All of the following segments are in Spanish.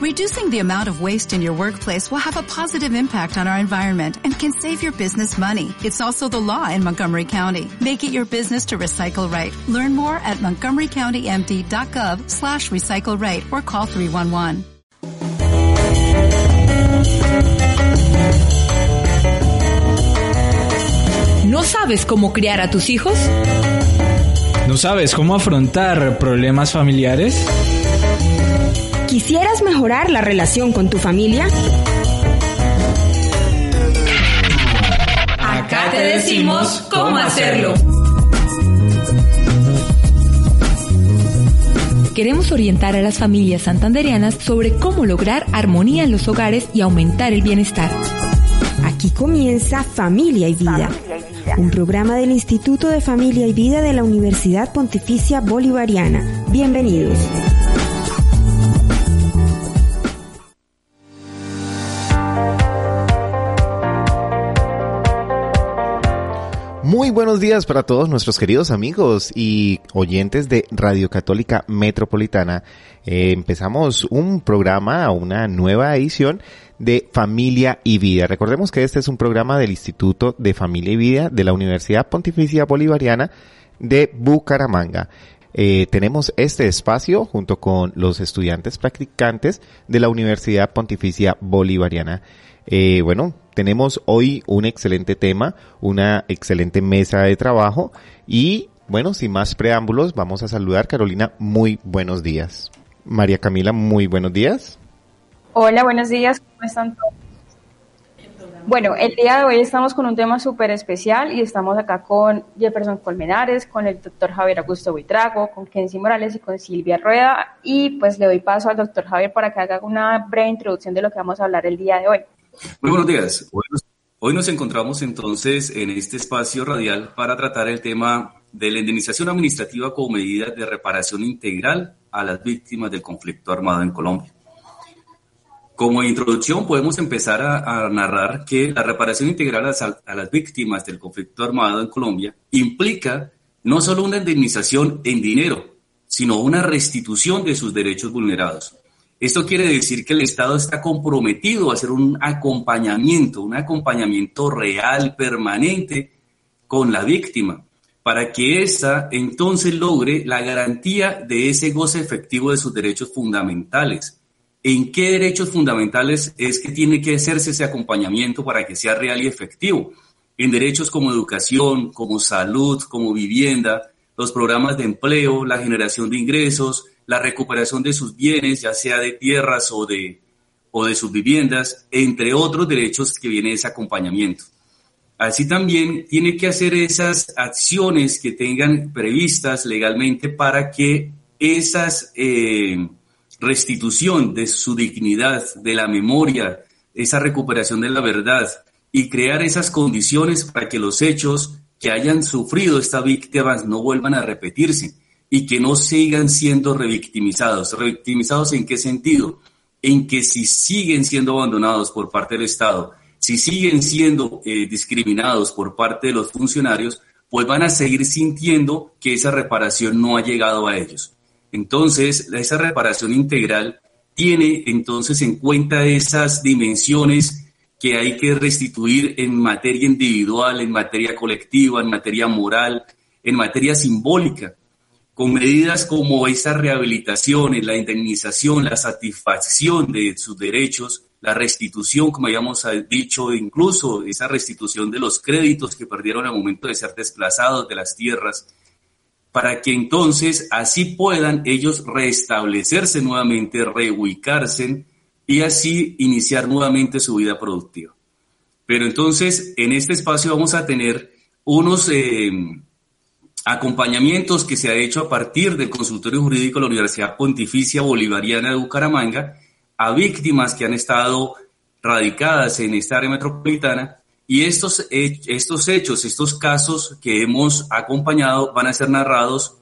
Reducing the amount of waste in your workplace will have a positive impact on our environment and can save your business money. It's also the law in Montgomery County. Make it your business to recycle right. Learn more at montgomerycountymd.gov slash recycle right or call 311. ¿No sabes cómo criar a tus hijos? ¿No sabes cómo afrontar problemas familiares? ¿Quisieras mejorar la relación con tu familia? Acá te decimos cómo hacerlo. Queremos orientar a las familias santanderianas sobre cómo lograr armonía en los hogares y aumentar el bienestar. Aquí comienza Familia y Vida, un programa del Instituto de Familia y Vida de la Universidad Pontificia Bolivariana. Bienvenidos. Buenos días para todos nuestros queridos amigos y oyentes de Radio Católica Metropolitana. Eh, empezamos un programa, una nueva edición de Familia y Vida. Recordemos que este es un programa del Instituto de Familia y Vida de la Universidad Pontificia Bolivariana de Bucaramanga. Eh, tenemos este espacio junto con los estudiantes practicantes de la Universidad Pontificia Bolivariana. Eh, bueno, tenemos hoy un excelente tema, una excelente mesa de trabajo y bueno, sin más preámbulos, vamos a saludar Carolina, muy buenos días. María Camila, muy buenos días. Hola, buenos días, ¿cómo están todos? Bueno, el día de hoy estamos con un tema súper especial y estamos acá con Jefferson Colmenares, con el doctor Javier Augusto Buitrago, con Kenzie Morales y con Silvia Rueda. Y pues le doy paso al doctor Javier para que haga una breve introducción de lo que vamos a hablar el día de hoy. Muy buenos días. Hoy nos, encontramos entonces en este espacio radial para tratar el tema de la indemnización administrativa como medida de reparación integral a las víctimas del conflicto armado en Colombia. Como introducción podemos empezar a, narrar que la reparación integral a, las víctimas del conflicto armado en Colombia implica no solo una indemnización en dinero, sino una restitución de sus derechos vulnerados. Esto quiere decir que el Estado está comprometido a hacer un acompañamiento, un acompañamiento real, permanente con la víctima, para que ésta entonces logre la garantía de ese goce efectivo de sus derechos fundamentales. ¿En qué derechos fundamentales es que tiene que hacerse ese acompañamiento para que sea real y efectivo? En derechos como educación, como salud, como vivienda, los programas de empleo, la generación de ingresos, la recuperación de sus bienes, ya sea de tierras o de, o de sus viviendas, entre otros derechos que viene ese acompañamiento. Así también tiene que hacer esas acciones que tengan previstas legalmente para que esas eh, restitución de su dignidad, de la memoria, esa recuperación de la verdad y crear esas condiciones para que los hechos que hayan sufrido esta víctima no vuelvan a repetirse y que no sigan siendo revictimizados. ¿Revictimizados en qué sentido? En que si siguen siendo abandonados por parte del Estado, si siguen siendo eh, discriminados por parte de los funcionarios, pues van a seguir sintiendo que esa reparación no ha llegado a ellos. Entonces, esa reparación integral tiene entonces en cuenta esas dimensiones que hay que restituir en materia individual, en materia colectiva, en materia moral, en materia simbólica con medidas como esa rehabilitación, la indemnización, la satisfacción de sus derechos, la restitución, como habíamos dicho, incluso esa restitución de los créditos que perdieron al momento de ser desplazados de las tierras, para que entonces así puedan ellos restablecerse nuevamente, reubicarse y así iniciar nuevamente su vida productiva. Pero entonces en este espacio vamos a tener unos... Eh, acompañamientos que se ha hecho a partir del consultorio jurídico de la Universidad Pontificia Bolivariana de Bucaramanga a víctimas que han estado radicadas en esta área metropolitana y estos, estos hechos, estos casos que hemos acompañado van a ser narrados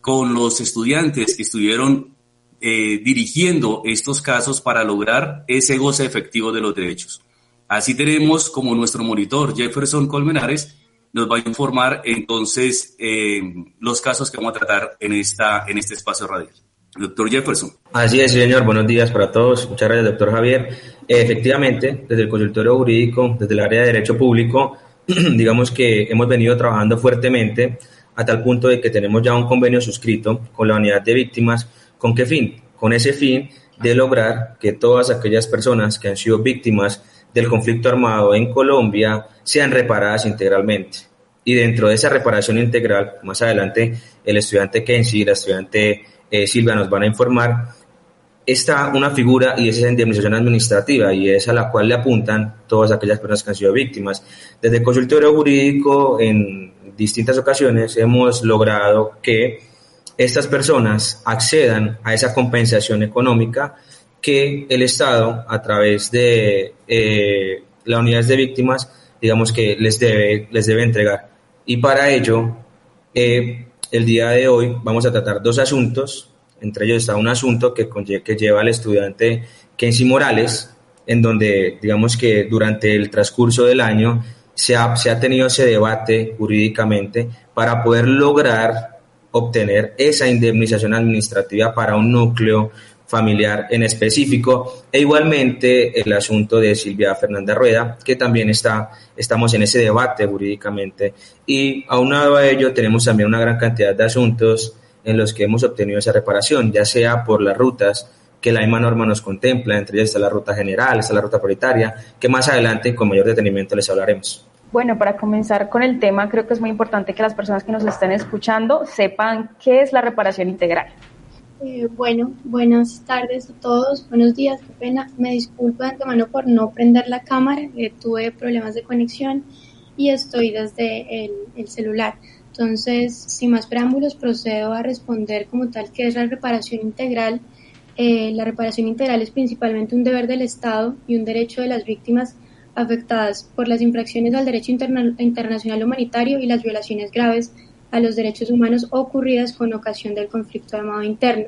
con los estudiantes que estuvieron eh, dirigiendo estos casos para lograr ese goce efectivo de los derechos. Así tenemos como nuestro monitor Jefferson Colmenares, nos va a informar entonces eh, los casos que vamos a tratar en, esta, en este espacio radial. Doctor Jefferson. Así es, señor. Buenos días para todos. Muchas gracias, doctor Javier. Efectivamente, desde el consultorio jurídico, desde el área de derecho público, digamos que hemos venido trabajando fuertemente a tal punto de que tenemos ya un convenio suscrito con la unidad de víctimas. ¿Con qué fin? Con ese fin de lograr que todas aquellas personas que han sido víctimas del conflicto armado en Colombia sean reparadas integralmente. Y dentro de esa reparación integral, más adelante el estudiante Kenzie la estudiante eh, Silvia nos van a informar, está una figura y es esa indemnización administrativa y es a la cual le apuntan todas aquellas personas que han sido víctimas. Desde el consultorio jurídico, en distintas ocasiones, hemos logrado que estas personas accedan a esa compensación económica que el Estado, a través de eh, las unidades de víctimas, digamos que les debe, les debe entregar. Y para ello, eh, el día de hoy vamos a tratar dos asuntos. Entre ellos está un asunto que, que lleva al estudiante Kenzie Morales, en donde digamos que durante el transcurso del año se ha, se ha tenido ese debate jurídicamente para poder lograr obtener esa indemnización administrativa para un núcleo familiar en específico e igualmente el asunto de Silvia Fernanda Rueda que también está estamos en ese debate jurídicamente y aunado a ello tenemos también una gran cantidad de asuntos en los que hemos obtenido esa reparación ya sea por las rutas que la misma norma nos contempla entre ellas está la ruta general está la ruta prioritaria que más adelante con mayor detenimiento les hablaremos bueno, para comenzar con el tema, creo que es muy importante que las personas que nos estén escuchando sepan qué es la reparación integral. Eh, bueno, buenas tardes a todos, buenos días, qué pena. Me disculpo de antemano por no prender la cámara, eh, tuve problemas de conexión y estoy desde el, celular. Entonces, sin más preámbulos, procedo a responder como tal que es la reparación integral. Eh, la reparación integral es principalmente un deber del Estado y un derecho de las víctimas afectadas por las infracciones al derecho internacional humanitario y las violaciones graves a los derechos humanos ocurridas con ocasión del conflicto armado interno.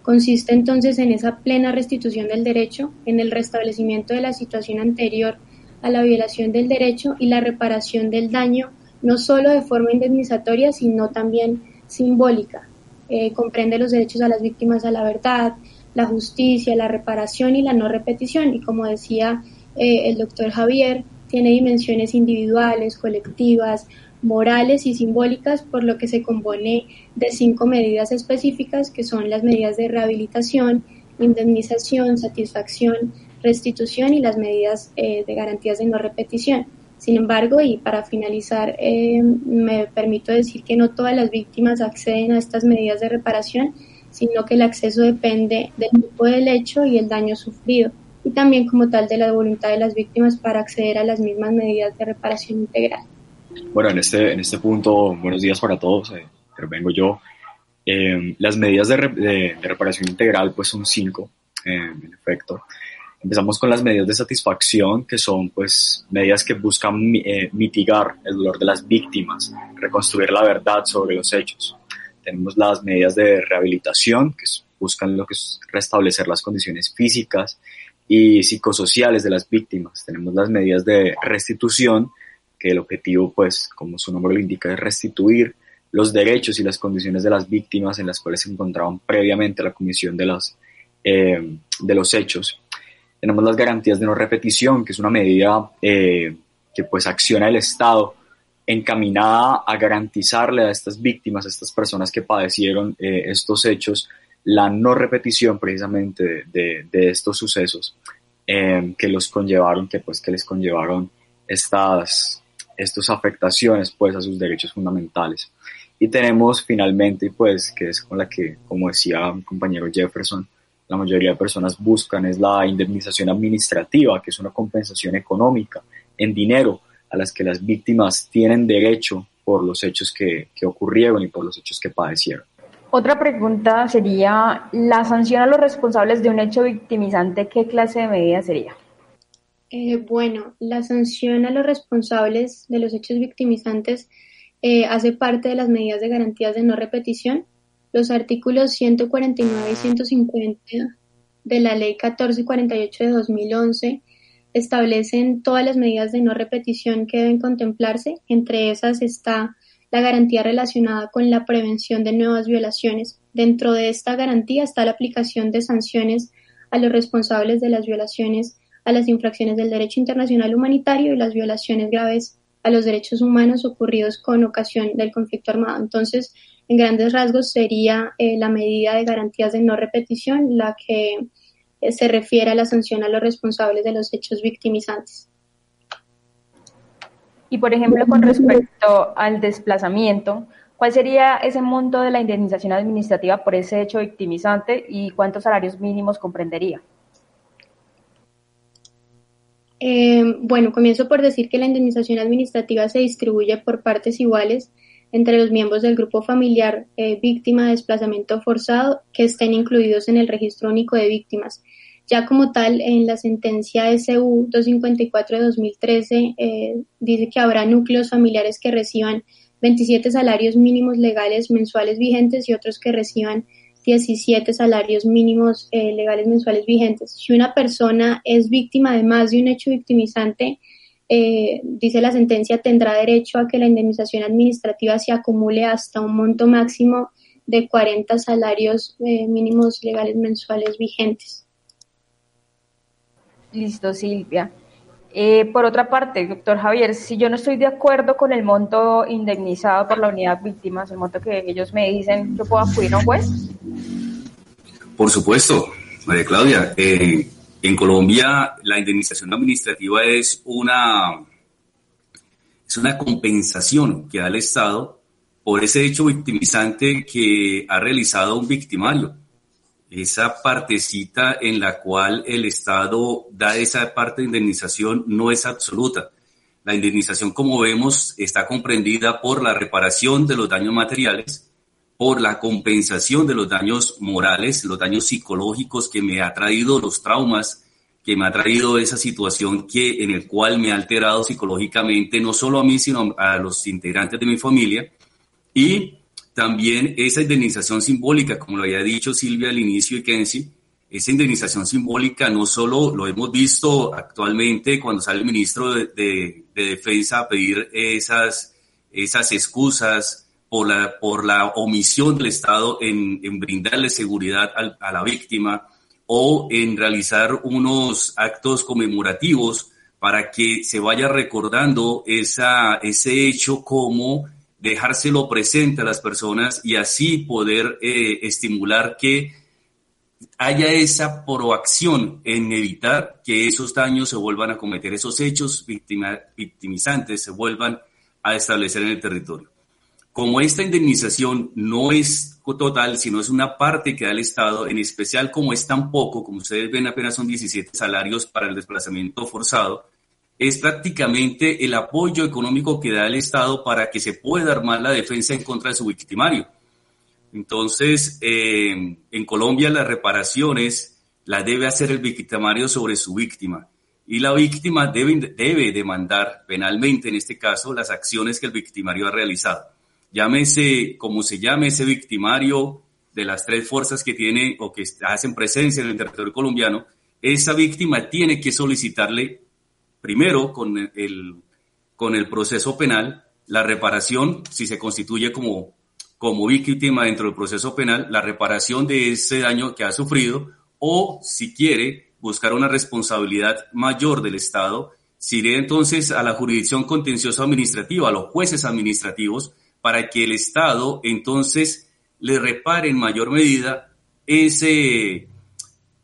Consiste entonces en esa plena restitución del derecho, en el restablecimiento de la situación anterior a la violación del derecho y la reparación del daño, no solo de forma indemnizatoria, sino también simbólica. Eh, comprende los derechos a las víctimas a la verdad, la justicia, la reparación y la no repetición. Y como decía eh, el doctor Javier tiene dimensiones individuales, colectivas, morales y simbólicas, por lo que se compone de cinco medidas específicas que son las medidas de rehabilitación, indemnización, satisfacción, restitución y las medidas eh, de garantías de no repetición. Sin embargo, y para finalizar, eh, me permito decir que no todas las víctimas acceden a estas medidas de reparación, sino que el acceso depende del tipo del hecho y el daño sufrido y también como tal de la voluntad de las víctimas para acceder a las mismas medidas de reparación integral. Bueno, en este, en este punto, buenos días para todos, eh, vengo yo. Eh, las medidas de, de, reparación integral pues son cinco, eh, en efecto. Empezamos con las medidas de satisfacción, que son pues medidas que buscan eh, mitigar el dolor de las víctimas, reconstruir la verdad sobre los hechos. Tenemos las medidas de rehabilitación, que buscan lo que es restablecer las condiciones físicas y psicosociales de las víctimas. Tenemos las medidas de restitución, que el objetivo, pues, como su nombre lo indica, es restituir los derechos y las condiciones de las víctimas en las cuales se encontraban previamente la comisión de, las, eh, de los hechos. Tenemos las garantías de no repetición, que es una medida eh, que pues acciona el Estado encaminada a garantizarle a estas víctimas, a estas personas que padecieron eh, estos hechos, la no repetición precisamente de, de, estos sucesos eh, que los conllevaron, que pues que les conllevaron estas, estas afectaciones pues a sus derechos fundamentales. Y tenemos finalmente pues que es con la que, como decía mi compañero Jefferson, la mayoría de personas buscan es la indemnización administrativa, que es una compensación económica en dinero a las que las víctimas tienen derecho por los hechos que, que ocurrieron y por los hechos que padecieron. Otra pregunta sería, ¿la sanción a los responsables de un hecho victimizante qué clase de medida sería? Eh, bueno, la sanción a los responsables de los hechos victimizantes eh, hace parte de las medidas de garantías de no repetición. Los artículos 149 y 150 de la Ley 1448 de 2011 establecen todas las medidas de no repetición que deben contemplarse. Entre esas está la garantía relacionada con la prevención de nuevas violaciones, Dentro de esta garantía está la aplicación de sanciones a los responsables de las violaciones a las infracciones del derecho internacional humanitario y las violaciones graves a los derechos humanos ocurridos con ocasión del conflicto armado. Entonces, en grandes rasgos sería eh, la medida de garantías de no repetición la que eh, se refiere a la sanción a los responsables de los hechos victimizantes. Y por ejemplo, con respecto al desplazamiento, ¿cuál sería ese monto de la indemnización administrativa por ese hecho victimizante y cuántos salarios mínimos comprendería? Eh, bueno, comienzo por decir que la indemnización administrativa se distribuye por partes iguales entre los miembros del grupo familiar eh, víctima de desplazamiento forzado que estén incluidos en el registro único de víctimas. Ya como tal, en la sentencia SU 254 de 2013 eh, dice que habrá núcleos familiares que reciban 27 salarios mínimos legales mensuales vigentes y otros que reciban 17 salarios mínimos eh, legales mensuales vigentes. Si una persona es víctima de más de un hecho victimizante, eh, dice la sentencia, tendrá derecho a que la indemnización administrativa se acumule hasta un monto máximo de 40 salarios eh, mínimos legales mensuales vigentes. Listo, Silvia. Eh, por otra parte, doctor Javier, si yo no estoy de acuerdo con el monto indemnizado por la unidad víctimas, el monto que ellos me dicen, ¿yo puedo acudir a un juez? Por supuesto, María Claudia. Eh, en Colombia, la indemnización administrativa es una, es una compensación que da el Estado por ese hecho victimizante que ha realizado un victimario. Esa partecita en la cual el Estado da esa parte de indemnización no es absoluta. La indemnización, como vemos, está comprendida por la reparación de los daños materiales, por la compensación de los daños morales, los daños psicológicos que me ha traído los traumas, que me ha traído esa situación que en el cual me ha alterado psicológicamente no solo a mí sino a los integrantes de mi familia y también esa indemnización simbólica, como lo había dicho Silvia al inicio y Kenzie, esa indemnización simbólica no solo lo hemos visto actualmente cuando sale el ministro de, Defensa a pedir esas, esas excusas, por la, por la omisión del Estado en, en brindarle seguridad a la víctima o en realizar unos actos conmemorativos para que se vaya recordando esa, ese hecho como dejárselo presente a las personas y así poder eh, estimular que haya esa proacción en evitar que esos daños se vuelvan a cometer, esos hechos victimizantes se vuelvan a establecer en el territorio. Como esta indemnización no es total, sino es una parte que da el Estado, en especial como es tan poco, como ustedes ven apenas son 17 salarios para el desplazamiento forzado, es prácticamente el apoyo económico que da el Estado para que se pueda armar la defensa en contra de su victimario. Entonces, eh, en Colombia las reparaciones las debe hacer el victimario sobre su víctima y la víctima debe, debe demandar penalmente, en este caso, las acciones que el victimario ha realizado llámese como se llame ese victimario de las tres fuerzas que tiene o que hacen presencia en el territorio colombiano, esa víctima tiene que solicitarle primero con el, con el proceso penal la reparación, si se constituye como, como víctima dentro del proceso penal, la reparación de ese daño que ha sufrido o si quiere buscar una responsabilidad mayor del Estado, si iré entonces a la jurisdicción contenciosa administrativa, a los jueces administrativos, para que el Estado entonces le repare en mayor medida ese,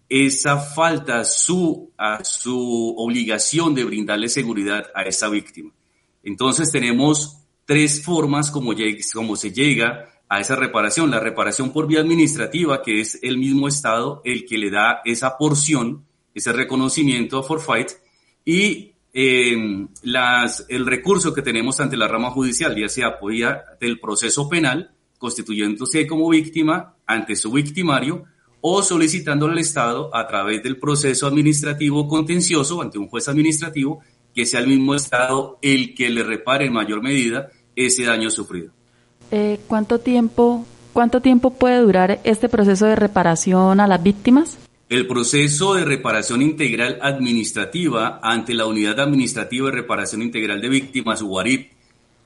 esa falta su, su obligación de brindarle seguridad a esa víctima. Entonces tenemos tres formas como, como se llega a esa reparación. La reparación por vía administrativa, que es el mismo Estado el que le da esa porción, ese reconocimiento a forfait, y eh, las, el recurso que tenemos ante la rama judicial, ya sea apoya del proceso penal, constituyéndose como víctima ante su victimario, o solicitándole al Estado a través del proceso administrativo contencioso ante un juez administrativo, que sea el mismo Estado el que le repare en mayor medida ese daño sufrido. Eh, ¿Cuánto tiempo cuánto tiempo puede durar este proceso de reparación a las víctimas? El proceso de reparación integral administrativa ante la Unidad Administrativa de Reparación Integral de Víctimas, UARIP,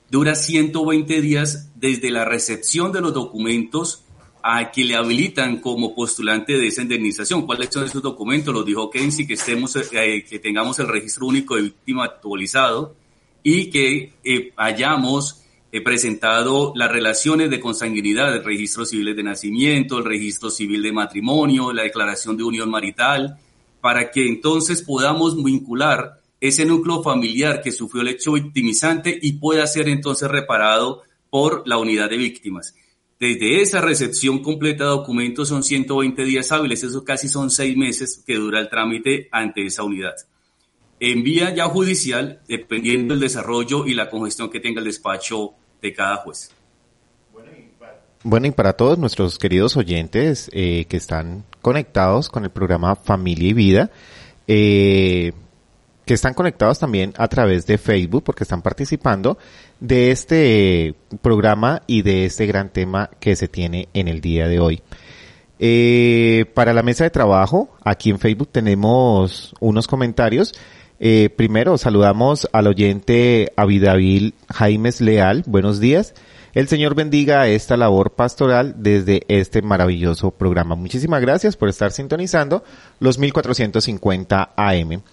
dura 120 días desde la recepción de los documentos a que le habilitan como postulante de esa indemnización. ¿Cuáles son esos documentos? Los dijo Kensi, que, estemos, eh, que tengamos el registro único de víctima actualizado y que eh, hayamos eh, presentado las relaciones de consanguinidad, el registro civil de nacimiento, el registro civil de matrimonio, la declaración de unión marital, para que entonces podamos vincular ese núcleo familiar que sufrió el hecho victimizante y pueda ser entonces reparado por la unidad de víctimas. Desde esa recepción completa de documentos son 120 días hábiles, eso casi son seis meses que dura el trámite ante esa unidad. En vía ya judicial, dependiendo del desarrollo y la congestión que tenga el despacho de cada juez. Bueno, y para todos nuestros queridos oyentes eh, que están conectados con el programa Familia y Vida, eh, que están conectados también a través de Facebook porque están participando de este programa y de este gran tema que se tiene en el día de hoy. Eh, para la mesa de trabajo, aquí en Facebook tenemos unos comentarios. Eh, primero, saludamos al oyente Avidavil Jaimes Leal. Buenos días. El Señor bendiga esta labor pastoral desde este maravilloso programa. Muchísimas gracias por estar sintonizando los 1450 AM.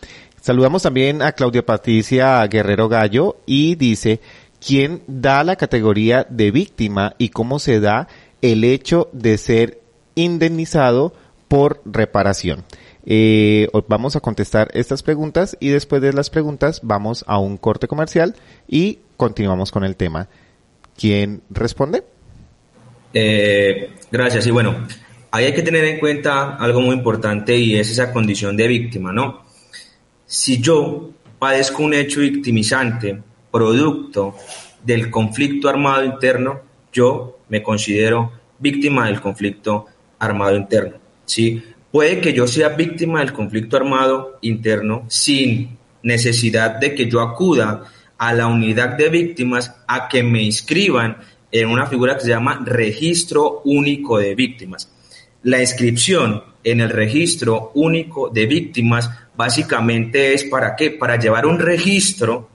Saludamos también a Claudia Patricia Guerrero Gallo y dice, ¿quién da la categoría de víctima y cómo se da el hecho de ser indemnizado por reparación? Eh, vamos a contestar estas preguntas y después de las preguntas vamos a un corte comercial y continuamos con el tema. ¿Quién responde? Eh, gracias. Y bueno, ahí hay que tener en cuenta algo muy importante y es esa condición de víctima, ¿no? Si yo padezco un hecho victimizante producto del conflicto armado interno, yo me considero víctima del conflicto armado interno. ¿sí? Puede que yo sea víctima del conflicto armado interno sin necesidad de que yo acuda a la unidad de víctimas a que me inscriban en una figura que se llama registro único de víctimas. La inscripción en el registro único de víctimas básicamente es para qué? Para llevar un registro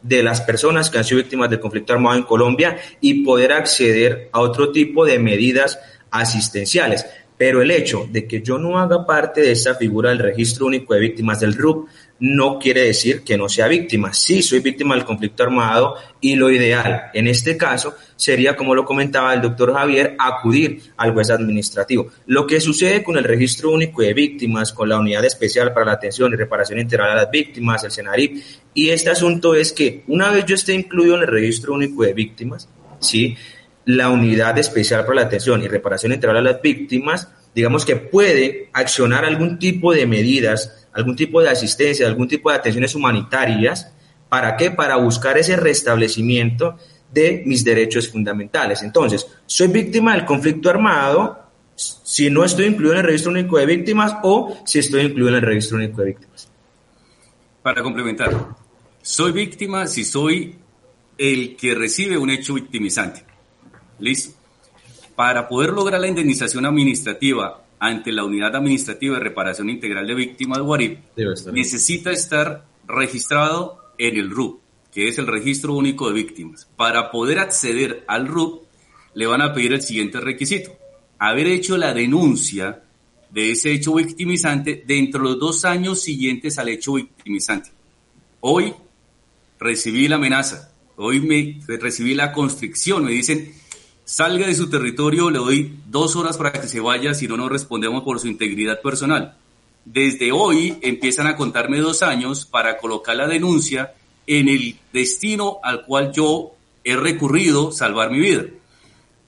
de las personas que han sido víctimas del conflicto armado en Colombia y poder acceder a otro tipo de medidas asistenciales. Pero el hecho de que yo no haga parte de esa figura del registro único de víctimas del RUP no quiere decir que no sea víctima. Sí, soy víctima del conflicto armado y lo ideal en este caso sería, como lo comentaba el doctor Javier, acudir al juez administrativo. Lo que sucede con el registro único de víctimas, con la unidad especial para la atención y reparación integral a las víctimas, el CENARIP, y este asunto es que una vez yo esté incluido en el registro único de víctimas, ¿sí? La unidad especial para la atención y reparación integral a las víctimas, digamos que puede accionar algún tipo de medidas algún tipo de asistencia, algún tipo de atenciones humanitarias. ¿Para qué? Para buscar ese restablecimiento de mis derechos fundamentales. Entonces, soy víctima del conflicto armado si no estoy incluido en el registro único de víctimas o si estoy incluido en el registro único de víctimas. Para complementar, soy víctima si soy el que recibe un hecho victimizante. ¿Listo? Para poder lograr la indemnización administrativa ante la Unidad Administrativa de Reparación Integral de Víctimas Guarip, necesita estar registrado en el RUP, que es el Registro Único de Víctimas. Para poder acceder al RUP, le van a pedir el siguiente requisito. Haber hecho la denuncia de ese hecho victimizante dentro de los dos años siguientes al hecho victimizante. Hoy recibí la amenaza, hoy me recibí la constricción, me dicen, salga de su territorio, le doy dos horas para que se vaya, si no nos respondemos por su integridad personal. Desde hoy empiezan a contarme dos años para colocar la denuncia en el destino al cual yo he recurrido salvar mi vida.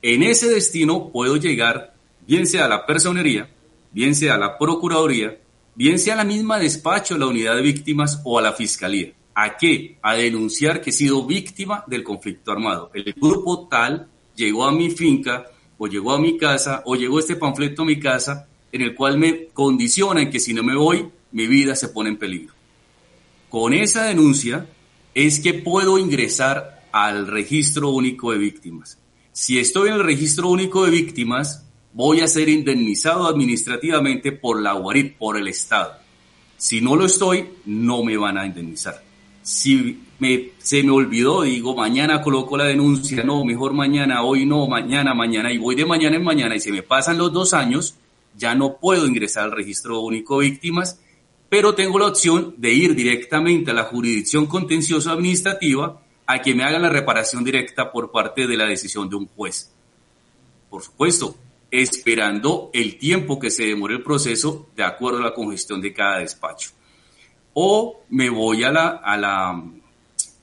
En ese destino puedo llegar, bien sea a la personería, bien sea a la procuraduría, bien sea a la misma despacho, la unidad de víctimas o a la fiscalía. ¿A qué? A denunciar que he sido víctima del conflicto armado. El grupo tal llegó a mi finca o llegó a mi casa o llegó este panfleto a mi casa en el cual me condiciona en que si no me voy, mi vida se pone en peligro. Con esa denuncia es que puedo ingresar al registro único de víctimas. Si estoy en el registro único de víctimas, voy a ser indemnizado administrativamente por la UARIP, por el Estado. Si no lo estoy, no me van a indemnizar. Si me, se me olvidó, digo, mañana coloco la denuncia, no, mejor mañana, hoy no, mañana, mañana, y voy de mañana en mañana y se me pasan los dos años, ya no puedo ingresar al registro único de víctimas, pero tengo la opción de ir directamente a la jurisdicción contenciosa administrativa a que me hagan la reparación directa por parte de la decisión de un juez. Por supuesto, esperando el tiempo que se demore el proceso de acuerdo a la congestión de cada despacho. O me voy a la, a la,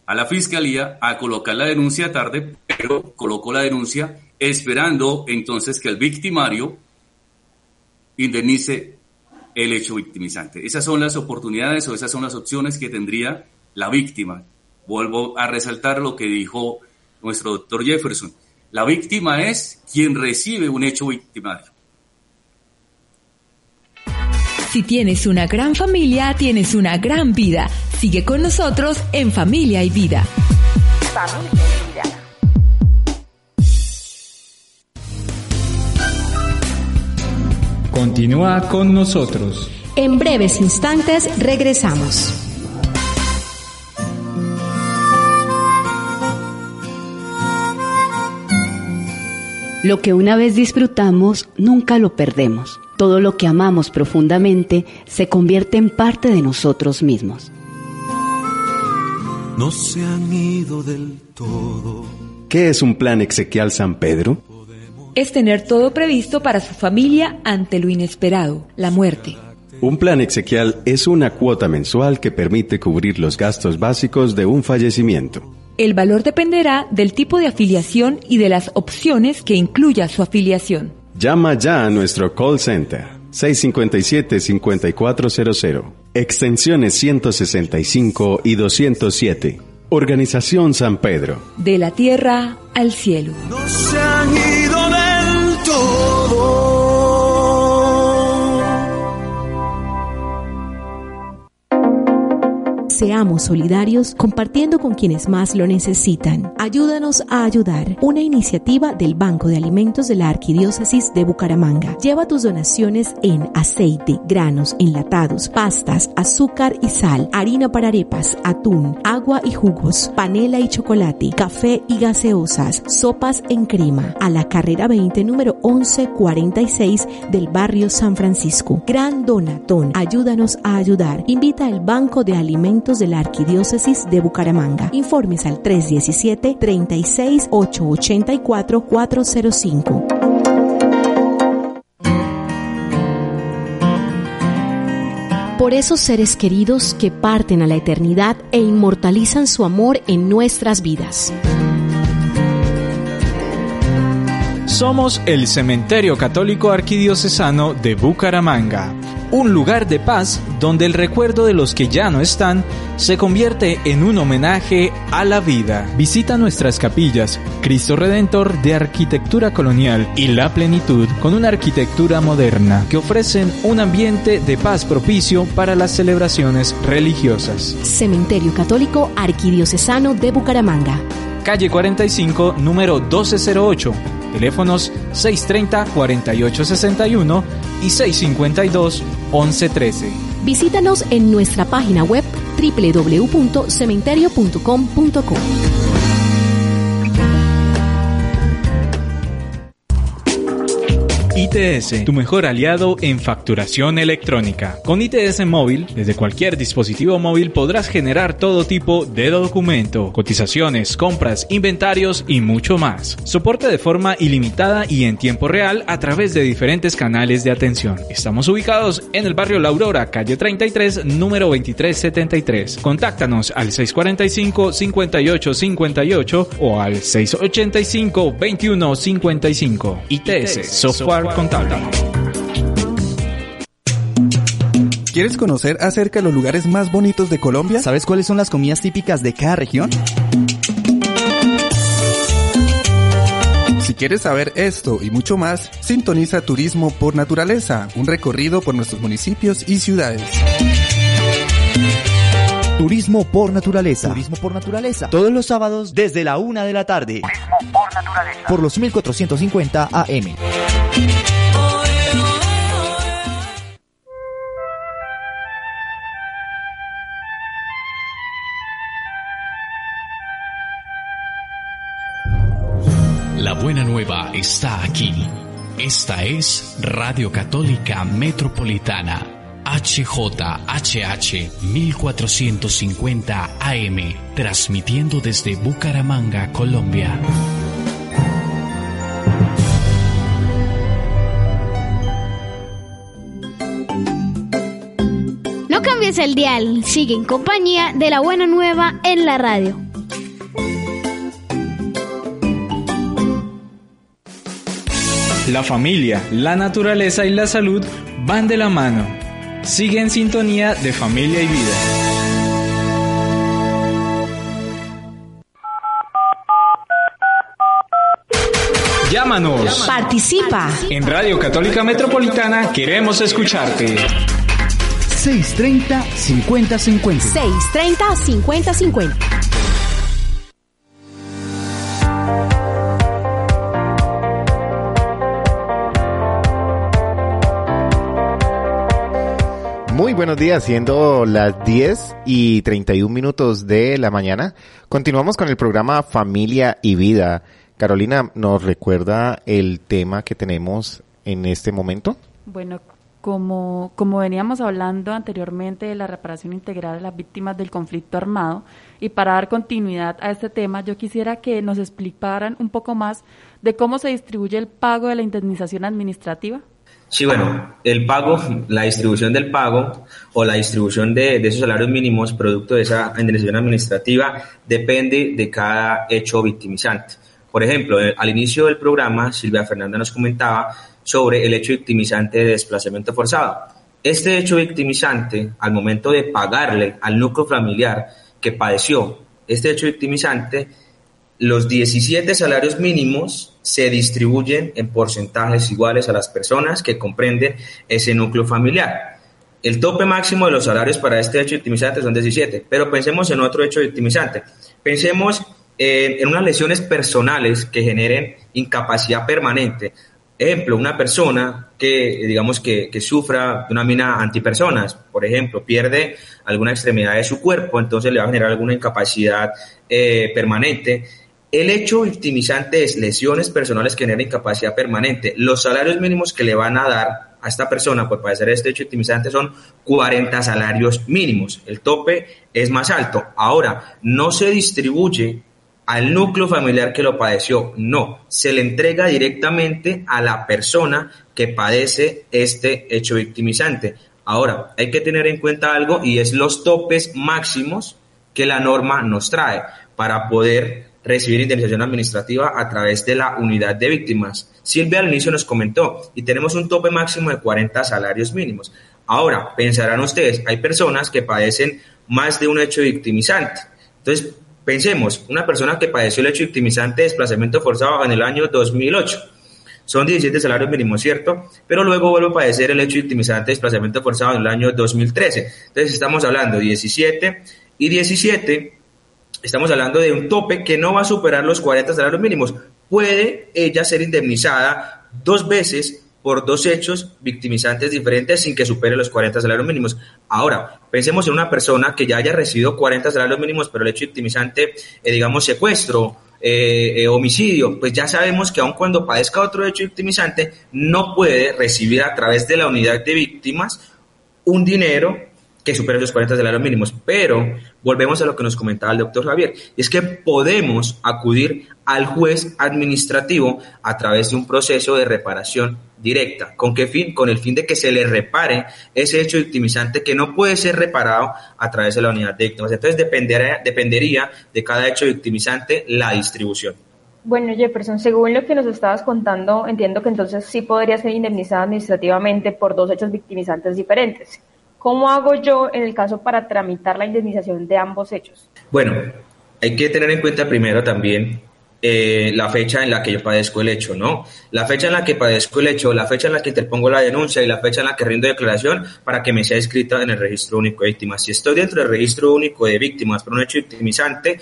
a la fiscalía a colocar la denuncia tarde, pero coloco la denuncia esperando entonces que el victimario indemnice el hecho victimizante. Esas son las oportunidades o esas son las opciones que tendría la víctima. Vuelvo a resaltar lo que dijo nuestro doctor Jefferson la víctima es quien recibe un hecho victimario. Si tienes una gran familia, tienes una gran vida. Sigue con nosotros en Familia y Vida. Familia y Vida. Continúa con nosotros. En breves instantes regresamos. Lo que una vez disfrutamos, nunca lo perdemos. Todo lo que amamos profundamente se convierte en parte de nosotros mismos. No se han ido del todo. ¿Qué es un plan exequial San Pedro? Es tener todo previsto para su familia ante lo inesperado, la muerte. Un plan exequial es una cuota mensual que permite cubrir los gastos básicos de un fallecimiento. El valor dependerá del tipo de afiliación y de las opciones que incluya su afiliación. Llama ya a nuestro call center 657-5400, extensiones 165 y 207. Organización San Pedro. De la tierra al cielo. No Seamos solidarios compartiendo con quienes más lo necesitan. Ayúdanos a ayudar. Una iniciativa del Banco de Alimentos de la Arquidiócesis de Bucaramanga. Lleva tus donaciones en aceite, granos, enlatados, pastas, azúcar y sal, harina para arepas, atún, agua y jugos, panela y chocolate, café y gaseosas, sopas en crema. A la carrera 20 número 1146 del barrio San Francisco. Gran donatón. Ayúdanos a ayudar. Invita al Banco de Alimentos de la Arquidiócesis de Bucaramanga. Informes al 317 36 884 405. Por esos seres queridos que parten a la eternidad e inmortalizan su amor en nuestras vidas. Somos el Cementerio Católico Arquidiocesano de Bucaramanga un lugar de paz donde el recuerdo de los que ya no están se convierte en un homenaje a la vida. Visita nuestras capillas, Cristo Redentor de arquitectura colonial y La Plenitud con una arquitectura moderna que ofrecen un ambiente de paz propicio para las celebraciones religiosas. Cementerio Católico Arquidiocesano de Bucaramanga. Calle 45, número 1208 Teléfonos 630-4861 y 652-1113. Visítanos en nuestra página web www.cementerio.com.co. ITS, tu mejor aliado en facturación electrónica. Con ITS Móvil, desde cualquier dispositivo móvil podrás generar todo tipo de documento, cotizaciones, compras, inventarios y mucho más. Soporte de forma ilimitada y en tiempo real a través de diferentes canales de atención. Estamos ubicados en el barrio La Aurora, calle 33, número 2373. Contáctanos al 645-5858 o al 685-2155. ITS, Software contable. ¿Quieres conocer acerca de los lugares más bonitos de Colombia? ¿Sabes cuáles son las comidas típicas de cada región? Si quieres saber esto y mucho más, sintoniza Turismo por Naturaleza, un recorrido por nuestros municipios y ciudades. Turismo por Naturaleza. Turismo por Naturaleza. Todos los sábados desde la una de la tarde. Turismo por Naturaleza. Por los 1450 AM. La buena nueva está aquí. Esta es Radio Católica Metropolitana, HJHH 1450 AM, transmitiendo desde Bucaramanga, Colombia. El dial, sigue en compañía de la buena nueva en la radio. La familia, la naturaleza y la salud van de la mano. Sigue en sintonía de familia y vida. Llámanos. Participa. En Radio Católica Metropolitana queremos escucharte. 630 5050. 630 5050. Muy buenos días, siendo las 10 y 31 minutos de la mañana. Continuamos con el programa Familia y Vida. Carolina, ¿nos recuerda el tema que tenemos en este momento? Bueno, como, como veníamos hablando anteriormente de la reparación integral de las víctimas del conflicto armado, y para dar continuidad a este tema, yo quisiera que nos explicaran un poco más de cómo se distribuye el pago de la indemnización administrativa. Sí, bueno, el pago, la distribución del pago o la distribución de, de esos salarios mínimos producto de esa indemnización administrativa depende de cada hecho victimizante. Por ejemplo, al inicio del programa, Silvia Fernanda nos comentaba sobre el hecho victimizante de desplazamiento forzado. Este hecho victimizante, al momento de pagarle al núcleo familiar que padeció este hecho victimizante, los 17 salarios mínimos se distribuyen en porcentajes iguales a las personas que comprenden ese núcleo familiar. El tope máximo de los salarios para este hecho victimizante son 17, pero pensemos en otro hecho victimizante. Pensemos en, en unas lesiones personales que generen incapacidad permanente. Ejemplo, una persona que, digamos, que, que, sufra de una mina antipersonas, por ejemplo, pierde alguna extremidad de su cuerpo, entonces le va a generar alguna incapacidad eh, permanente. El hecho victimizante es lesiones personales que generan incapacidad permanente. Los salarios mínimos que le van a dar a esta persona por padecer este hecho victimizante son 40 salarios mínimos. El tope es más alto. Ahora, no se distribuye al núcleo familiar que lo padeció, no, se le entrega directamente a la persona que padece este hecho victimizante. Ahora, hay que tener en cuenta algo y es los topes máximos que la norma nos trae para poder recibir indemnización administrativa a través de la unidad de víctimas. Silvia al inicio nos comentó y tenemos un tope máximo de 40 salarios mínimos. Ahora, pensarán ustedes, hay personas que padecen más de un hecho victimizante. Entonces, Pensemos, una persona que padeció el hecho victimizante de desplazamiento forzado en el año 2008. Son 17 salarios mínimos, ¿cierto? Pero luego vuelve a padecer el hecho victimizante de desplazamiento forzado en el año 2013. Entonces estamos hablando de 17 y 17. Estamos hablando de un tope que no va a superar los 40 salarios mínimos. Puede ella ser indemnizada dos veces por dos hechos victimizantes diferentes sin que supere los 40 salarios mínimos. Ahora, pensemos en una persona que ya haya recibido 40 salarios mínimos, pero el hecho victimizante, eh, digamos, secuestro, eh, eh, homicidio, pues ya sabemos que aun cuando padezca otro hecho victimizante, no puede recibir a través de la unidad de víctimas un dinero que supere los 40 salarios mínimos. Pero volvemos a lo que nos comentaba el doctor Javier, y es que podemos acudir al juez administrativo a través de un proceso de reparación directa. ¿Con qué fin? Con el fin de que se le repare ese hecho victimizante que no puede ser reparado a través de la unidad de víctimas. Entonces dependería, dependería de cada hecho victimizante la distribución. Bueno, Jefferson, según lo que nos estabas contando, entiendo que entonces sí podría ser indemnizada administrativamente por dos hechos victimizantes diferentes. ¿Cómo hago yo en el caso para tramitar la indemnización de ambos hechos? Bueno, hay que tener en cuenta primero también eh, la fecha en la que yo padezco el hecho, ¿no? La fecha en la que padezco el hecho, la fecha en la que interpongo la denuncia y la fecha en la que rindo declaración para que me sea escrita en el registro único de víctimas. Si estoy dentro del registro único de víctimas por un hecho victimizante,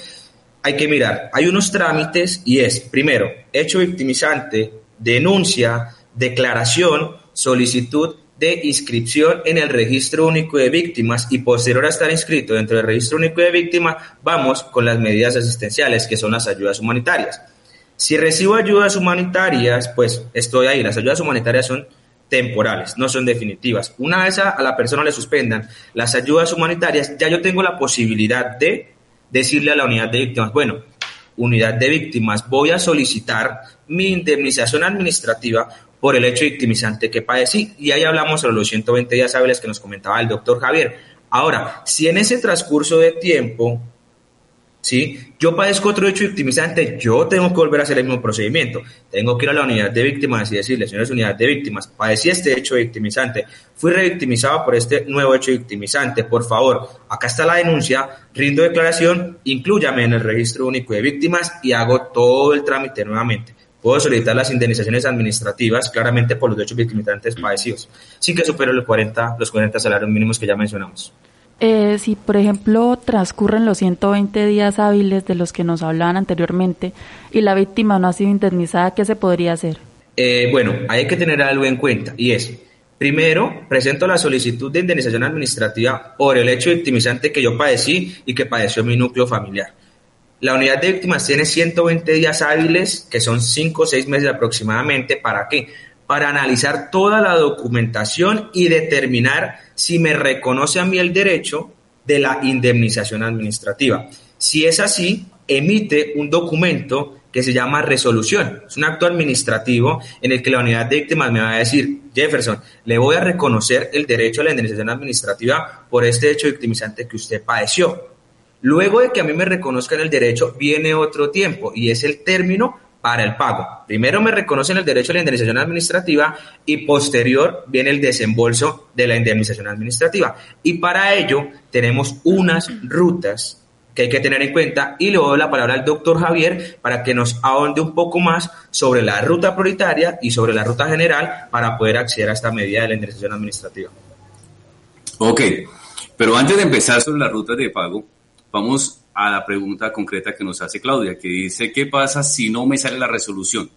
hay que mirar, hay unos trámites y es, primero, hecho victimizante, denuncia, declaración, solicitud de inscripción en el registro único de víctimas y posterior a estar inscrito dentro del registro único de víctimas, vamos con las medidas asistenciales, que son las ayudas humanitarias. Si recibo ayudas humanitarias, pues estoy ahí. Las ayudas humanitarias son temporales, no son definitivas. Una vez a, la persona le suspendan las ayudas humanitarias, ya yo tengo la posibilidad de decirle a la unidad de víctimas, bueno, unidad de víctimas, voy a solicitar mi indemnización administrativa por el hecho victimizante que padecí. Y ahí hablamos sobre los 120 días hábiles que nos comentaba el doctor Javier. Ahora, si en ese transcurso de tiempo ¿sí? Yo padezco otro hecho victimizante, yo tengo que volver a hacer el mismo procedimiento. Tengo que ir a la unidad de víctimas y decirle, señores, unidad de víctimas, padecí este hecho victimizante, fui revictimizado por este nuevo hecho victimizante, por favor, acá está la denuncia, rindo declaración, inclúyame en el registro único de víctimas y hago todo el trámite nuevamente. Puedo solicitar las indemnizaciones administrativas claramente por los hechos victimizantes padecidos, sin que supere los 40, los 40 salarios mínimos que ya mencionamos. Eh, si, por ejemplo, transcurren los 120 días hábiles de los que nos hablaban anteriormente y la víctima no ha sido indemnizada, ¿qué se podría hacer? Eh, bueno, hay que tener algo en cuenta y es, primero, presento la solicitud de indemnización administrativa por el hecho victimizante que yo padecí y que padeció mi núcleo familiar. La unidad de víctimas tiene 120 días hábiles, que son 5 o 6 meses aproximadamente, ¿para qué? Para analizar toda la documentación y determinar si me reconoce a mí el derecho de la indemnización administrativa. Si es así, emite un documento que se llama resolución. Es un acto administrativo en el que la unidad de víctimas me va a decir, Jefferson, le voy a reconocer el derecho a la indemnización administrativa por este hecho victimizante que usted padeció. Luego de que a mí me reconozcan el derecho, viene otro tiempo y es el término para el pago. Primero me reconocen el derecho a la indemnización administrativa y posterior viene el desembolso de la indemnización administrativa. Y para ello tenemos unas rutas que hay que tener en cuenta y le doy la palabra al doctor Javier para que nos ahonde un poco más sobre la ruta prioritaria y sobre la ruta general para poder acceder a esta medida de la indemnización administrativa. Ok, pero antes de empezar sobre la ruta de pago, vamos a la pregunta concreta que nos hace Claudia, que dice, ¿qué pasa si no me sale la resolución?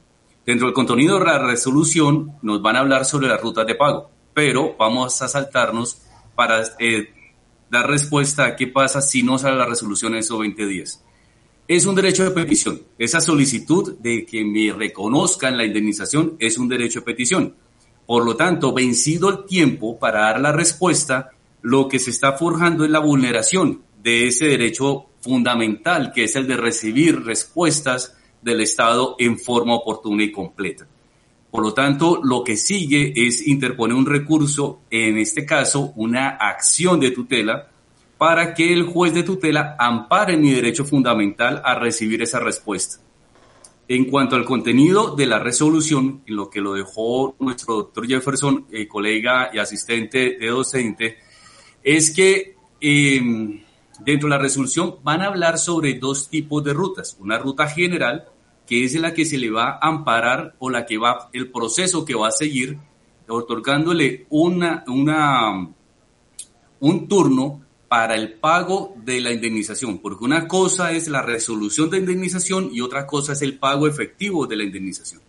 Dentro del contenido de la resolución nos van a hablar sobre las rutas de pago, pero vamos a saltarnos para eh, dar respuesta a qué pasa si no sale la resolución en esos 20 días. Es un derecho de petición. Esa solicitud de que me reconozcan la indemnización es un derecho de petición. Por lo tanto, vencido el tiempo para dar la respuesta, lo que se está forjando es la vulneración de ese derecho fundamental, que es el de recibir respuestas del Estado en forma oportuna y completa. Por lo tanto, lo que sigue es interponer un recurso, en este caso, una acción de tutela, para que el juez de tutela ampare mi derecho fundamental a recibir esa respuesta. En cuanto al contenido de la resolución, en lo que lo dejó nuestro doctor Jefferson, eh, colega y asistente de docente, es que eh, Dentro de la resolución van a hablar sobre dos tipos de rutas. Una ruta general, que es la que se le va a amparar o la que va, el proceso que va a seguir, otorgándole una, una, un turno para el pago de la indemnización, porque una cosa es la resolución de indemnización y otra cosa es el pago efectivo de la indemnización.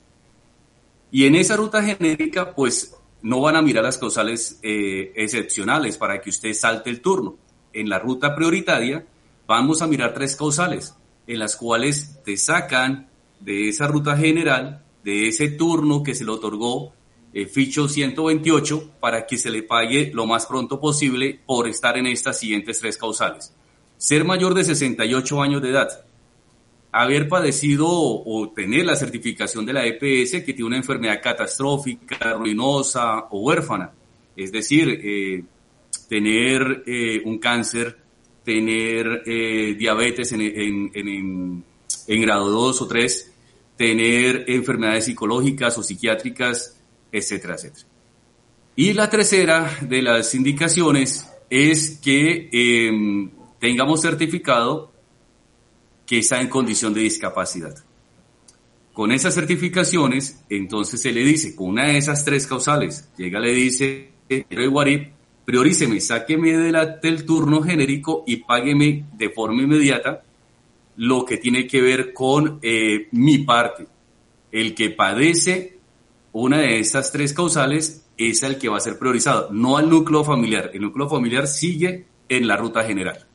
Y en esa ruta genérica, pues no van a mirar las causales eh, excepcionales para que usted salte el turno en la ruta prioritaria, vamos a mirar tres causales en las cuales te sacan de esa ruta general, de ese turno que se le otorgó eh, ficho 128 para que se le pague lo más pronto posible por estar en estas siguientes tres causales. Ser mayor de 68 años de edad, haber padecido o tener la certificación de la EPS que tiene una enfermedad catastrófica, ruinosa o huérfana, es decir, eh, tener eh, un cáncer, tener eh, diabetes en, grado 2 o 3, tener enfermedades psicológicas o psiquiátricas, etcétera, etcétera. Y la tercera de las indicaciones es que em, tengamos certificado que está en condición de discapacidad. Con esas certificaciones, entonces se le dice, con una de esas tres causales, llega, le dice, el Guarip, prioríceme, sáqueme del turno genérico y págueme de forma inmediata lo que tiene que ver con eh, mi parte. El que padece una de estas tres causales es el que va a ser priorizado, no al núcleo familiar. El núcleo familiar sigue en la ruta general.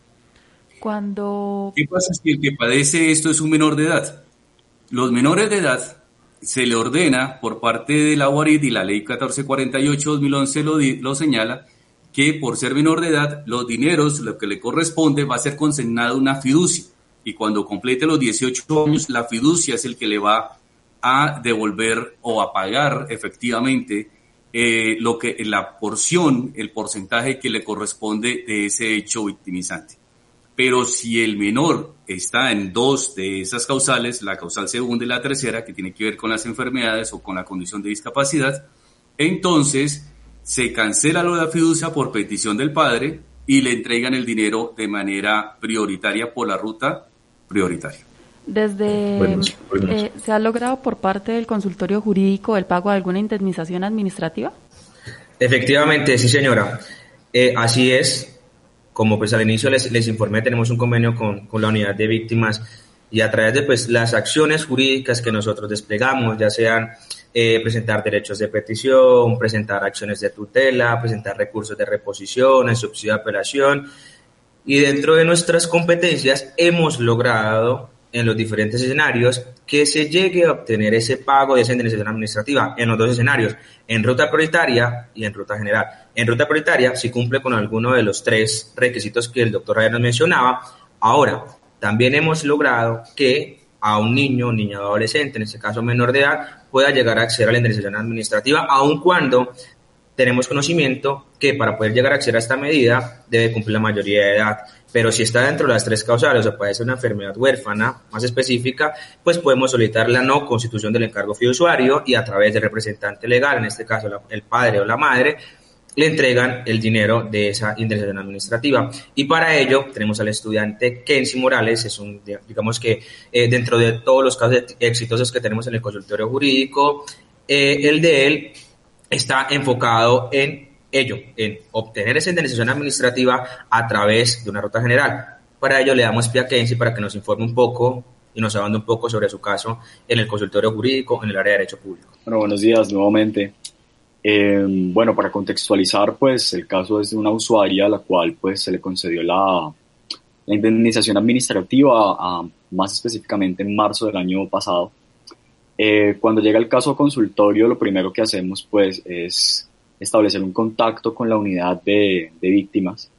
Cuando... ¿Qué pasa si el que padece esto es un menor de edad? Los menores de edad se le ordena por parte de la UARIT y la ley 1448-2011 lo, lo señala que por ser menor de edad los dineros, lo que le corresponde va a ser consignado una fiducia y cuando complete los 18 años la fiducia es el que le va a devolver o a pagar efectivamente eh, lo que la porción, el porcentaje que le corresponde de ese hecho victimizante. Pero si el menor está en dos de esas causales, la causal segunda y la tercera, que tiene que ver con las enfermedades o con la condición de discapacidad, entonces se cancela lo de la fiducia por petición del padre y le entregan el dinero de manera prioritaria por la ruta prioritaria. Desde eh, se ha logrado por parte del consultorio jurídico el pago de alguna indemnización administrativa. Efectivamente, sí, señora. Eh, así es. Como pues al inicio les, les informé, tenemos un convenio con, con, la unidad de víctimas y a través de pues las acciones jurídicas que nosotros desplegamos, ya sean eh, presentar derechos de petición, presentar acciones de tutela, presentar recursos de reposición, el subsidio de apelación, y dentro de nuestras competencias hemos logrado en los diferentes escenarios que se llegue a obtener ese pago de esa indemnización administrativa en los dos escenarios, en ruta prioritaria y en ruta general. En ruta prioritaria si cumple con alguno de los tres requisitos que el doctor Raya nos mencionaba. Ahora, también hemos logrado que a un niño, niño adolescente, en este caso menor de edad, pueda llegar a acceder a la indemnización administrativa, aun cuando tenemos conocimiento que para poder llegar a acceder a esta medida debe cumplir la mayoría de edad. Pero si está dentro de las tres causales o puede ser una enfermedad huérfana más específica, pues podemos solicitar la no constitución del encargo fiduciario y a través del representante legal, en este caso el padre o la madre, le entregan el dinero de esa indemnización administrativa. Y para ello tenemos al estudiante Kensi Morales, es un, digamos que eh, dentro de todos los casos exitosos que tenemos en el consultorio jurídico, eh, el de él está enfocado en ello, en obtener esa indemnización administrativa a través de una ruta general. Para ello le damos pie a Kenzie para que nos informe un poco y nos hable un poco sobre su caso en el consultorio jurídico en el área de Derecho Público. Bueno, buenos días nuevamente. Eh, bueno, para contextualizar, pues el caso es de una usuaria a la cual pues se le concedió la, la indemnización administrativa, a, más específicamente en marzo del año pasado. Eh, cuando llega el caso a consultorio, lo primero que hacemos pues es establecer un contacto con la unidad de, de víctimas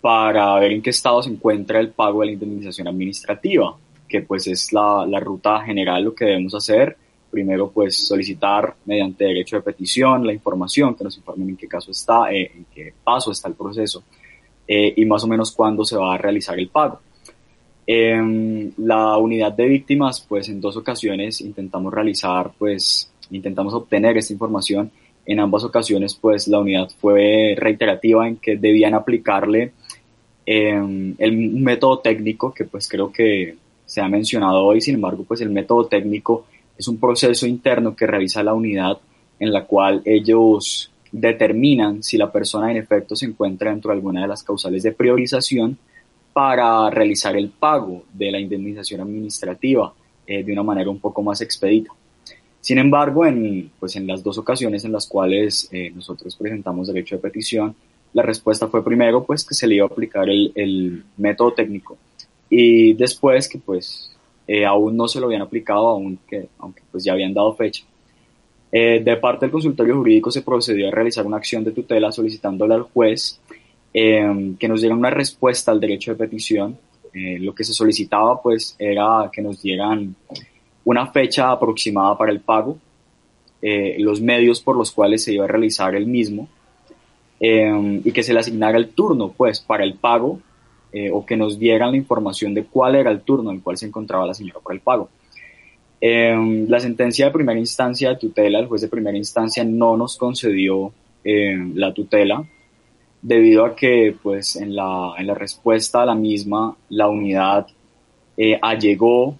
para ver en qué estado se encuentra el pago de la indemnización administrativa, que pues es la, la ruta general lo que debemos hacer. Primero pues solicitar mediante derecho de petición la información, que nos informen en qué caso está, eh, en qué paso está el proceso eh, y más o menos cuándo se va a realizar el pago. En la unidad de víctimas, pues en dos ocasiones intentamos realizar, pues intentamos obtener esta información. En ambas ocasiones, pues la unidad fue reiterativa en que debían aplicarle eh, el método técnico que pues creo que se ha mencionado hoy. Sin embargo, pues el método técnico es un proceso interno que realiza la unidad en la cual ellos determinan si la persona en efecto se encuentra dentro de alguna de las causales de priorización para realizar el pago de la indemnización administrativa eh, de una manera un poco más expedita. Sin embargo, en, pues en las dos ocasiones en las cuales eh, nosotros presentamos derecho de petición, la respuesta fue primero pues que se le iba a aplicar el, el método técnico y después que pues eh, aún no se lo habían aplicado, aunque, aunque pues ya habían dado fecha. Eh, de parte del consultorio jurídico se procedió a realizar una acción de tutela solicitándole al juez eh, que nos diera una respuesta al derecho de petición. Eh, lo que se solicitaba pues era que nos dieran una fecha aproximada para el pago, los medios por los cuales se iba a realizar el mismo eh, y que se le asignara el turno pues para el pago o que nos dieran la información de cuál era el turno en el cual se encontraba la señora para el pago. la sentencia de primera instancia de tutela, el juez de primera instancia no nos concedió la tutela debido a que pues en la, en la respuesta a la misma la unidad eh, allegó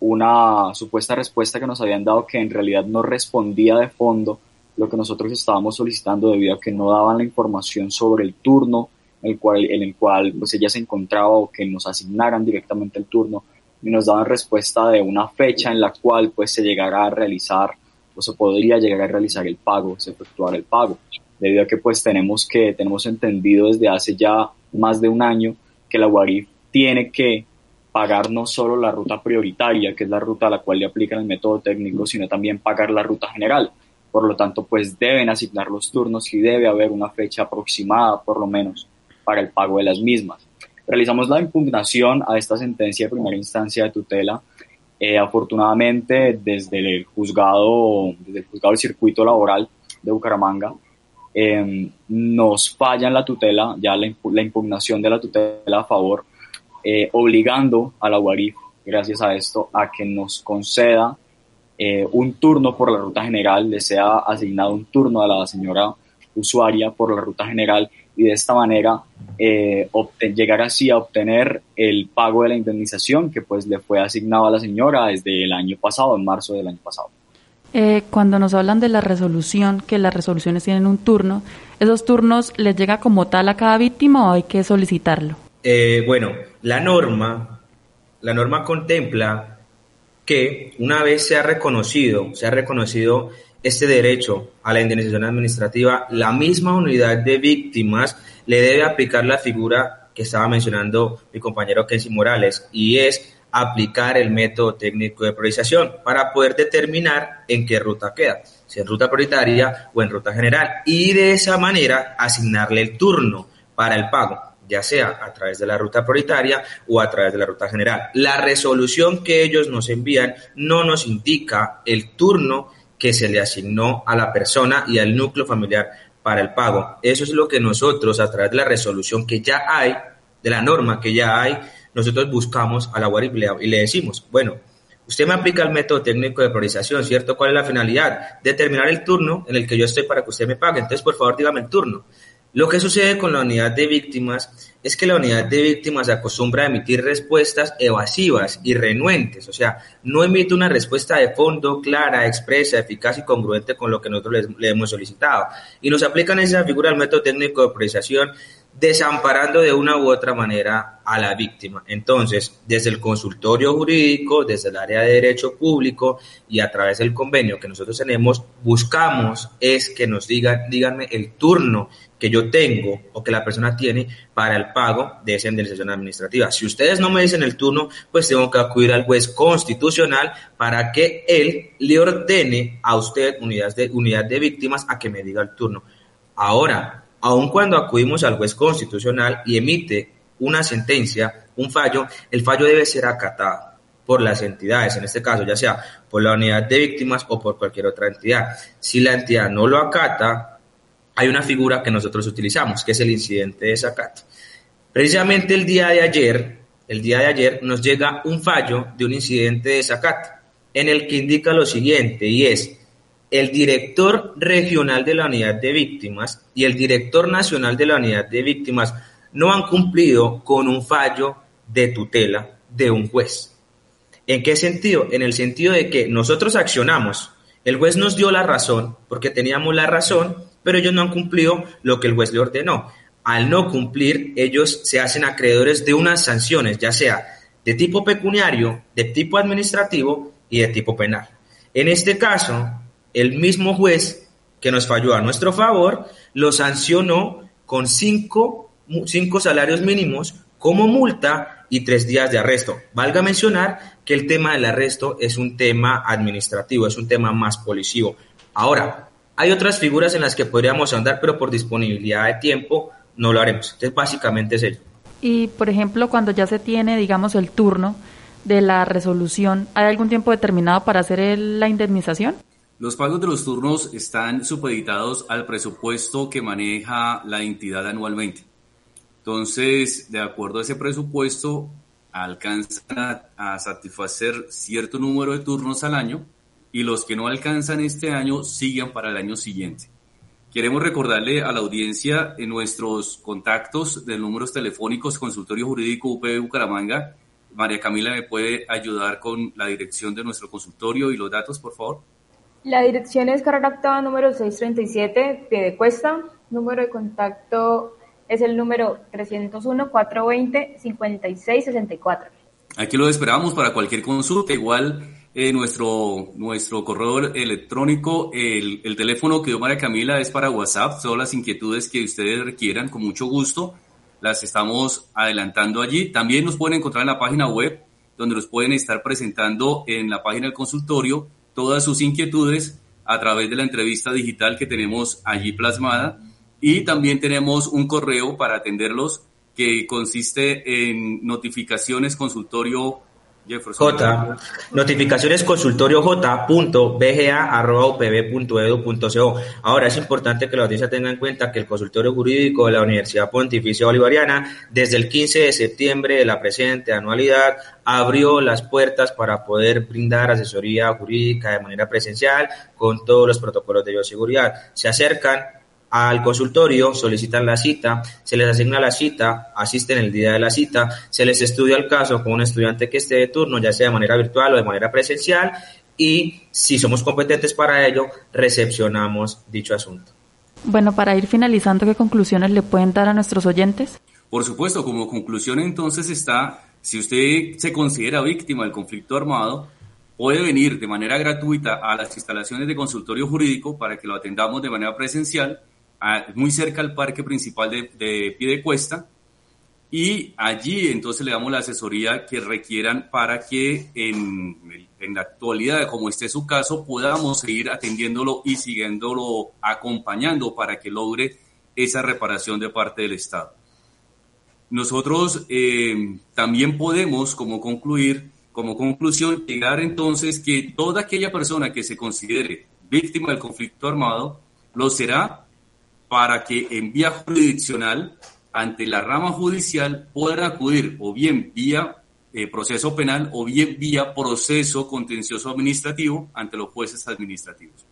una supuesta respuesta que nos habían dado que en realidad no respondía de fondo lo que nosotros estábamos solicitando debido a que no daban la información sobre el turno el cual, en el cual pues ella se encontraba o que nos asignaran directamente el turno y nos daban respuesta de una fecha en la cual pues se llegara a realizar o se podría llegar a realizar el pago, se efectuar el pago debido a que pues tenemos que, tenemos entendido desde hace ya más de un año que la UARIF tiene que pagar no solo la ruta prioritaria, que es la ruta a la cual le aplican el método técnico, sino también pagar la ruta general. Por lo tanto, pues deben asignar los turnos y debe haber una fecha aproximada, por lo menos, para el pago de las mismas. Realizamos la impugnación a esta sentencia de primera instancia de tutela. Eh, afortunadamente, desde el juzgado, desde el juzgado del circuito laboral de Bucaramanga, eh, nos falla en la tutela, ya la, impugnación de la tutela a favor, eh, obligando a la UARIF, gracias a esto, a que nos conceda eh, un turno por la ruta general, le sea asignado un turno a la señora usuaria por la ruta general y de esta manera eh, llegar así a obtener el pago de la indemnización que pues le fue asignado a la señora desde el año pasado, en marzo del año pasado. Eh, cuando nos hablan de la resolución, que las resoluciones tienen un turno, ¿esos turnos les llega como tal a cada víctima o hay que solicitarlo? bueno, la norma, la norma contempla que una vez se ha reconocido, se ha reconocido este derecho a la indemnización administrativa, la misma unidad de víctimas le debe aplicar la figura que estaba mencionando mi compañero Kensi Morales, y es aplicar el método técnico de priorización para poder determinar en qué ruta queda, si en ruta prioritaria o en ruta general, y de esa manera asignarle el turno para el pago ya sea a través de la ruta prioritaria o a través de la ruta general. La resolución que ellos nos envían no nos indica el turno que se le asignó a la persona y al núcleo familiar para el pago. Eso es lo que nosotros, a través de la resolución que ya hay, de la norma que ya hay, nosotros buscamos a la UARIP y le decimos, bueno, usted me aplica el método técnico de priorización, ¿cierto? ¿Cuál es la finalidad? Determinar el turno en el que yo estoy para que usted me pague. Entonces, por favor, dígame el turno. Lo que sucede con la unidad de víctimas es que la unidad de víctimas acostumbra a emitir respuestas evasivas y renuentes, o sea, no emite una respuesta de fondo clara, expresa, eficaz y congruente con lo que nosotros le, hemos solicitado. Y nos aplican esa figura del método técnico de priorización desamparando de una u otra manera a la víctima. Entonces, desde el consultorio jurídico, desde el área de derecho público y a través del convenio que nosotros tenemos, buscamos es que nos digan, díganme el turno que yo tengo o que la persona tiene para el pago de esa indemnización administrativa. Si ustedes no me dicen el turno, pues tengo que acudir al juez constitucional para que él le ordene a usted, unidad de, unidad de víctimas, a que me diga el turno. Ahora, aun cuando acudimos al juez constitucional y emite una sentencia, un fallo, el fallo debe ser acatado por las entidades, en este caso ya sea por la unidad de víctimas o por cualquier otra entidad. Si la entidad no lo acata, hay una figura que nosotros utilizamos, que es el incidente de desacato. Precisamente el día de ayer, el día de ayer nos llega un fallo de un incidente de desacato en el que indica lo siguiente y es el director regional de la unidad de víctimas y el director nacional de la unidad de víctimas no han cumplido con un fallo de tutela de un juez. ¿En qué sentido? En el sentido de que nosotros accionamos, el juez nos dio la razón porque teníamos la razón, pero ellos no han cumplido lo que el juez le ordenó. Al no cumplir, ellos se hacen acreedores de unas sanciones, ya sea de tipo pecuniario, de tipo administrativo y de tipo penal. En este caso, el mismo juez que nos falló a nuestro favor lo sancionó con cinco, cinco salarios mínimos como multa y tres días de arresto. Valga mencionar que el tema del arresto es un tema administrativo, es un tema más policivo. Ahora, hay otras figuras en las que podríamos andar, pero por disponibilidad de tiempo no lo haremos. Entonces, básicamente es ello. Y, por ejemplo, cuando ya se tiene, digamos, el turno de la resolución, ¿hay algún tiempo determinado para hacer la indemnización? Los pagos de los turnos están supeditados al presupuesto que maneja la entidad anualmente. Entonces, de acuerdo a ese presupuesto, alcanzan a, satisfacer cierto número de turnos al año y los que no alcanzan este año siguen para el año siguiente. Queremos recordarle a la audiencia en nuestros contactos de números telefónicos Consultorio Jurídico UPB Bucaramanga. María Camila me puede ayudar con la dirección de nuestro consultorio y los datos, por favor. La dirección es Carrera número 637, de Cuesta. Número de contacto es el número 301-420-5664. Aquí lo esperamos para cualquier consulta. Igual eh, nuestro, nuestro correo electrónico, el, el, teléfono que dio María Camila es para WhatsApp. Todas las inquietudes que ustedes requieran, con mucho gusto, las estamos adelantando allí. También nos pueden encontrar en la página web donde los pueden estar presentando en la página del consultorio todas sus inquietudes a través de la entrevista digital que tenemos allí plasmada. Y también tenemos un correo para atenderlos que consiste en notificaciones consultorio J. Notificaciones consultorio J.bga.upb.edu.co. Ahora es importante que la audiencia tenga en cuenta que el consultorio jurídico de la Universidad Pontificia Bolivariana, desde el 15 de septiembre de la presente anualidad, abrió las puertas para poder brindar asesoría jurídica de manera presencial con todos los protocolos de bioseguridad. Se acercan al consultorio, solicitan la cita, se les asigna la cita, asisten el día de la cita, se les estudia el caso con un estudiante que esté de turno, ya sea de manera virtual o de manera presencial, y si somos competentes para ello, recepcionamos dicho asunto. Bueno, para ir finalizando, ¿qué conclusiones le pueden dar a nuestros oyentes? Por supuesto, como conclusión entonces está, si usted se considera víctima del conflicto armado, puede venir de manera gratuita a las instalaciones de consultorio jurídico para que lo atendamos de manera presencial muy cerca al parque principal de, de cuesta y allí entonces le damos la asesoría que requieran para que en, en, la actualidad, como esté su caso, podamos seguir atendiéndolo y siguiéndolo acompañando para que logre esa reparación de parte del Estado. Nosotros eh, también podemos, como concluir, como conclusión, llegar entonces que toda aquella persona que se considere víctima del conflicto armado lo será para que en vía jurisdiccional, ante la rama judicial, pueda acudir o bien vía eh, proceso penal o bien vía proceso contencioso administrativo ante los jueces administrativos.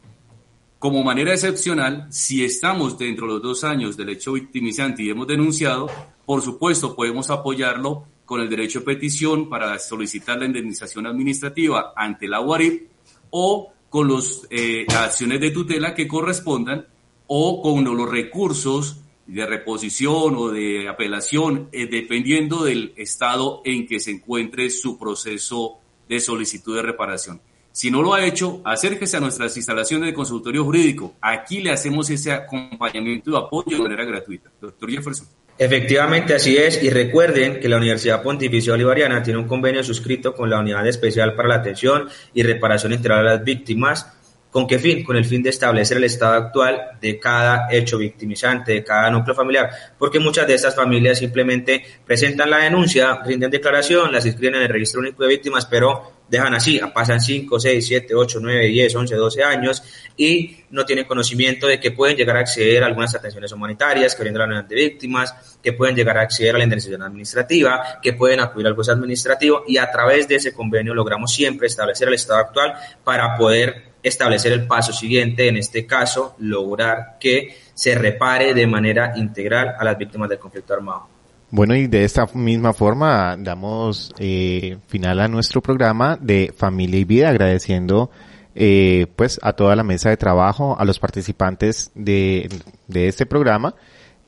Como manera excepcional, si estamos dentro de los dos años del hecho victimizante y hemos denunciado, por supuesto podemos apoyarlo con el derecho de petición para solicitar la indemnización administrativa ante la UARIP o con los, eh, las acciones de tutela que correspondan o con los recursos de reposición o de apelación, eh, dependiendo del estado en que se encuentre su proceso de solicitud de reparación. Si no lo ha hecho, acérquese a nuestras instalaciones de consultorio jurídico. Aquí le hacemos ese acompañamiento y apoyo de manera gratuita. Doctor Jefferson. Efectivamente, así es. Y recuerden que la Universidad Pontificia Bolivariana tiene un convenio suscrito con la Unidad Especial para la Atención y Reparación Integral a las Víctimas ¿Con qué fin? Con el fin de establecer el estado actual de cada hecho victimizante, de cada núcleo familiar, porque muchas de estas familias simplemente presentan la denuncia, rinden declaración, las inscriben en el registro único de víctimas, pero dejan así, pasan 5, 6, 7, 8, 9, 10, 11, 12 años y no tienen conocimiento de que pueden llegar a acceder a algunas atenciones humanitarias que brinda la unidad de víctimas, que pueden llegar a acceder a la indemnización administrativa, que pueden acudir al juez administrativo y a través de ese convenio logramos siempre establecer el estado actual para poder establecer el paso siguiente, en este caso, lograr que se repare de manera integral a las víctimas del conflicto armado. Bueno, y de esta misma forma damos eh, final a nuestro programa de Familia y Vida, agradeciendo eh, pues a toda la mesa de trabajo, a los participantes de, de este programa,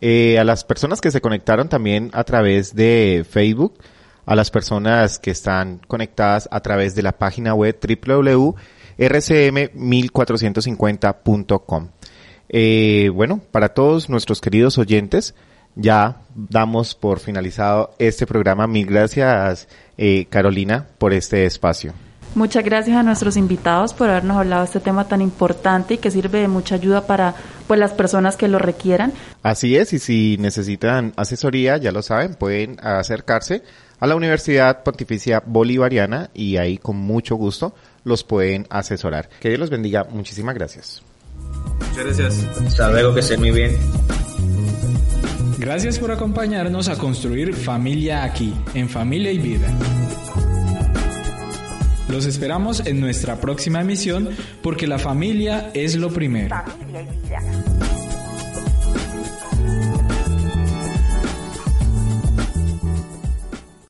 eh, a las personas que se conectaron también a través de Facebook, a las personas que están conectadas a través de la página web www rcm1450.com. Eh, bueno, para todos nuestros queridos oyentes, ya damos por finalizado este programa. Mil gracias, eh, Carolina, por este espacio. Muchas gracias a nuestros invitados por habernos hablado de este tema tan importante y que sirve de mucha ayuda para pues, las personas que lo requieran. Así es, y si necesitan asesoría, ya lo saben, pueden acercarse a la Universidad Pontificia Bolivariana y ahí con mucho gusto los pueden asesorar. Que Dios los bendiga. Muchísimas gracias. Muchas gracias. Hasta luego, que estén muy bien. Gracias por acompañarnos a construir familia aquí, en Familia y Vida. Los esperamos en nuestra próxima emisión porque la familia es lo primero. Familia y vida.